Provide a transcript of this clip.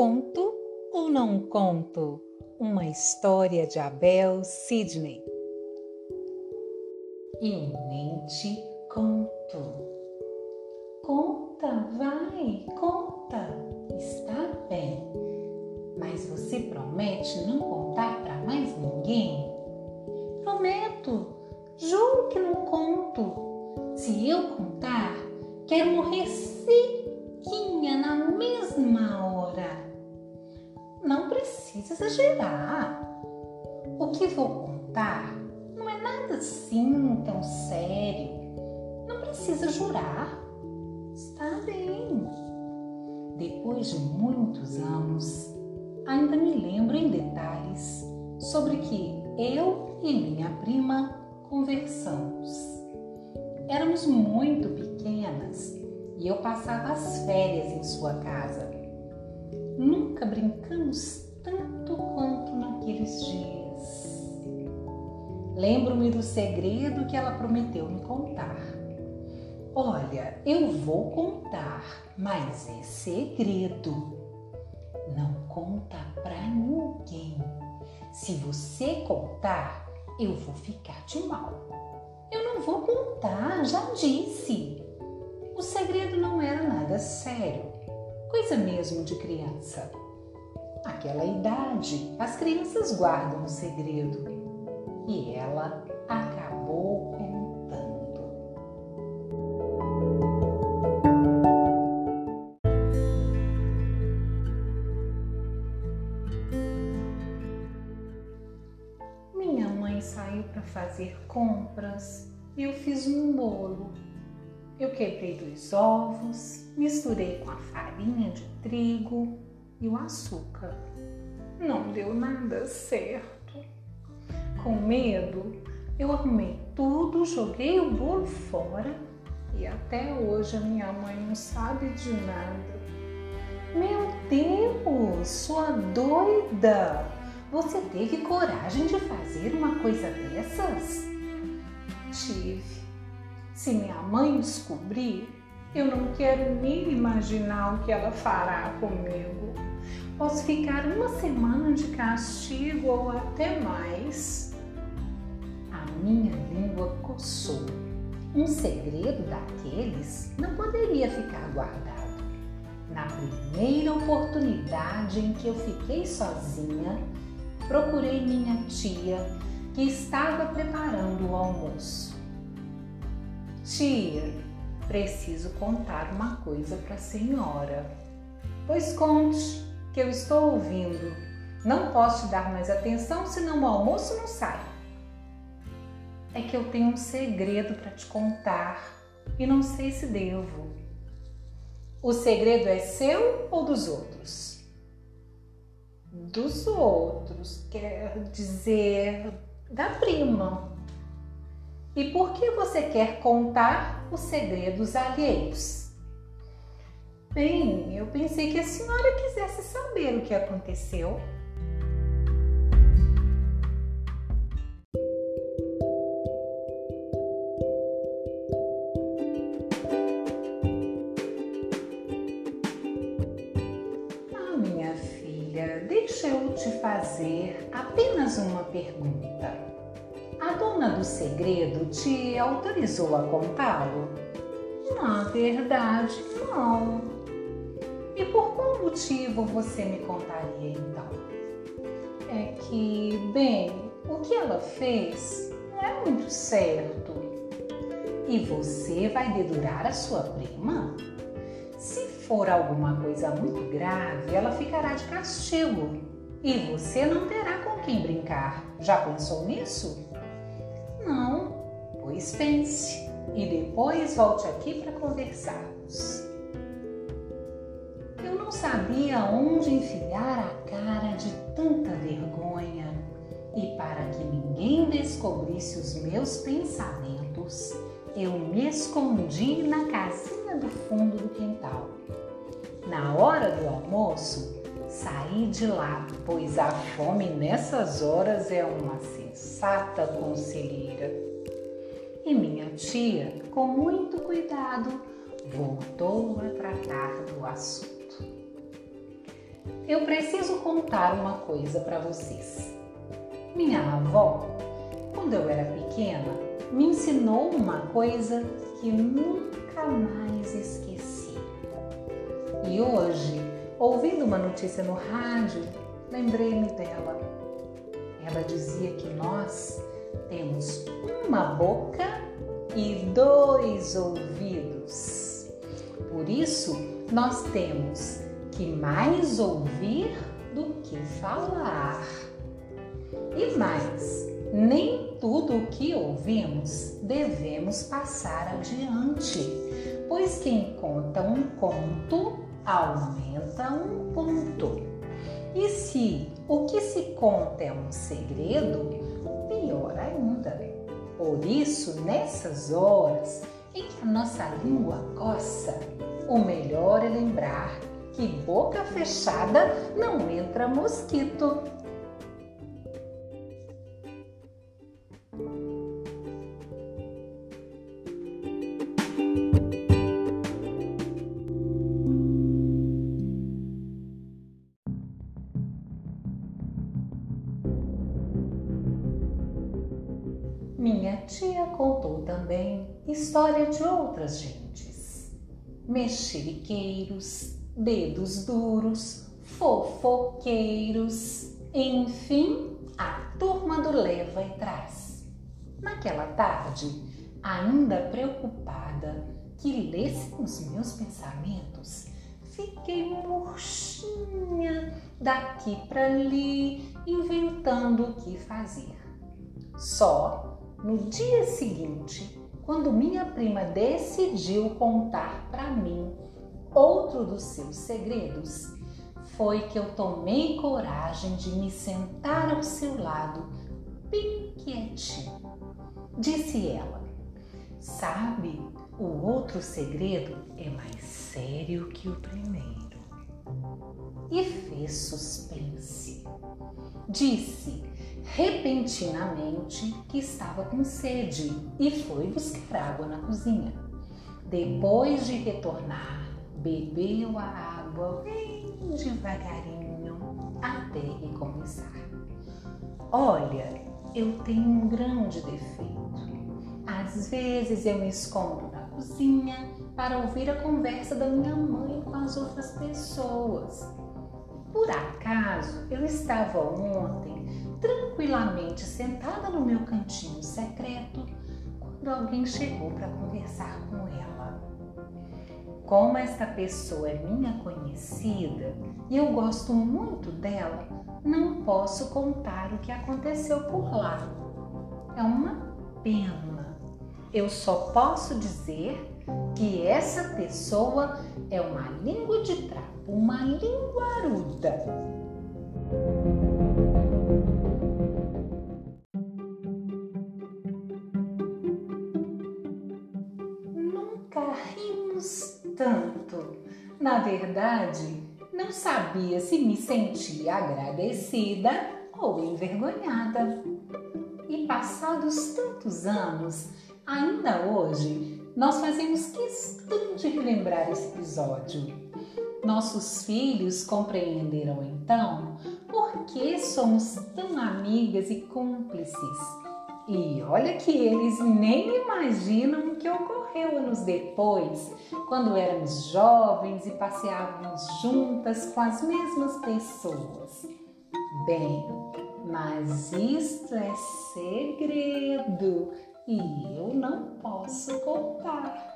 Conto ou não conto? Uma história de Abel Sidney. Eu nem te conto. Precisa exagerar. O que vou contar não é nada assim tão sério. Não precisa jurar. Está bem. Depois de muitos anos, ainda me lembro em detalhes sobre que eu e minha prima conversamos. Éramos muito pequenas e eu passava as férias em sua casa. Nunca brincamos tanto quanto naqueles dias. Lembro-me do segredo que ela prometeu me contar. Olha, eu vou contar, mas é segredo. Não conta pra ninguém. Se você contar, eu vou ficar de mal. Eu não vou contar, já disse. O segredo não era nada sério, coisa mesmo de criança. Aquela idade, as crianças guardam o segredo. E ela acabou contando. Minha mãe saiu para fazer compras e eu fiz um bolo. Eu quebrei dois ovos, misturei com a farinha de trigo e o açúcar. Não deu nada certo. Com medo, eu arrumei tudo, joguei o bolo fora e até hoje a minha mãe não sabe de nada. Meu Deus, sua doida! Você teve coragem de fazer uma coisa dessas? Tive. Se minha mãe descobrir, eu não quero nem imaginar o que ela fará comigo. Posso ficar uma semana de castigo ou até mais. A minha língua coçou. Um segredo daqueles não poderia ficar guardado. Na primeira oportunidade em que eu fiquei sozinha, procurei minha tia, que estava preparando o almoço. Tia, preciso contar uma coisa para a senhora. Pois conte, que eu estou ouvindo. Não posso te dar mais atenção, senão o almoço não sai. É que eu tenho um segredo para te contar e não sei se devo. O segredo é seu ou dos outros? Dos outros, quer dizer, da prima. E por que você quer contar os segredos alheios? Bem, eu pensei que a senhora quisesse saber o que aconteceu. Ah, minha filha, deixa eu te fazer apenas uma pergunta. A dona do segredo te autorizou a contá-lo? Na verdade, não. Motivo você me contaria então? É que, bem, o que ela fez não é muito certo. E você vai dedurar a sua prima? Se for alguma coisa muito grave, ela ficará de castigo e você não terá com quem brincar. Já pensou nisso? Não, pois pense e depois volte aqui para conversarmos. Não sabia onde enfiar a cara de tanta vergonha e para que ninguém descobrisse os meus pensamentos, eu me escondi na casinha do fundo do quintal. Na hora do almoço, saí de lá, pois a fome nessas horas é uma sensata conselheira. E minha tia, com muito cuidado, voltou a tratar do assunto. Eu preciso contar uma coisa para vocês. Minha avó, quando eu era pequena, me ensinou uma coisa que nunca mais esqueci. E hoje, ouvindo uma notícia no rádio, lembrei-me dela. Ela dizia que nós temos uma boca e dois ouvidos. Por isso, nós temos que mais ouvir do que falar. E mais, nem tudo o que ouvimos devemos passar adiante, pois quem conta um conto aumenta um ponto. E se o que se conta é um segredo, pior ainda. Por isso, nessas horas em que a nossa língua coça, o melhor é lembrar que boca fechada não entra mosquito. Minha tia contou também história de outras gentes, mexeriqueiros, dedos duros, fofoqueiros, enfim, a turma do leva e traz. Naquela tarde, ainda preocupada que lessem os meus pensamentos, fiquei murchinha daqui para ali, inventando o que fazer. Só no dia seguinte, quando minha prima decidiu contar para mim outro dos seus segredos foi que eu tomei coragem de me sentar ao seu lado, bem quietinho. Disse ela: Sabe, o outro segredo é mais sério que o primeiro. E fez suspense. Disse repentinamente que estava com sede e foi buscar água na cozinha. Depois de retornar, bebeu a água bem devagarinho até recomeçar. Olha, eu tenho um grande defeito. Às vezes eu me escondo na cozinha para ouvir a conversa da minha mãe com as outras pessoas. Por acaso, eu estava ontem tranquilamente sentada no meu cantinho secreto quando alguém chegou para conversar com ela. Como esta pessoa é minha conhecida e eu gosto muito dela, não posso contar o que aconteceu por lá. É uma pena. Eu só posso dizer que essa pessoa é uma língua de trapo, uma linguaruda. Tanto. Na verdade, não sabia se me sentia agradecida ou envergonhada. E passados tantos anos, ainda hoje, nós fazemos questão de relembrar esse episódio. Nossos filhos compreenderam então por que somos tão amigas e cúmplices. E olha que eles nem imaginam o que ocorreu anos depois, quando éramos jovens e passeávamos juntas com as mesmas pessoas. Bem, mas isto é segredo e eu não posso contar.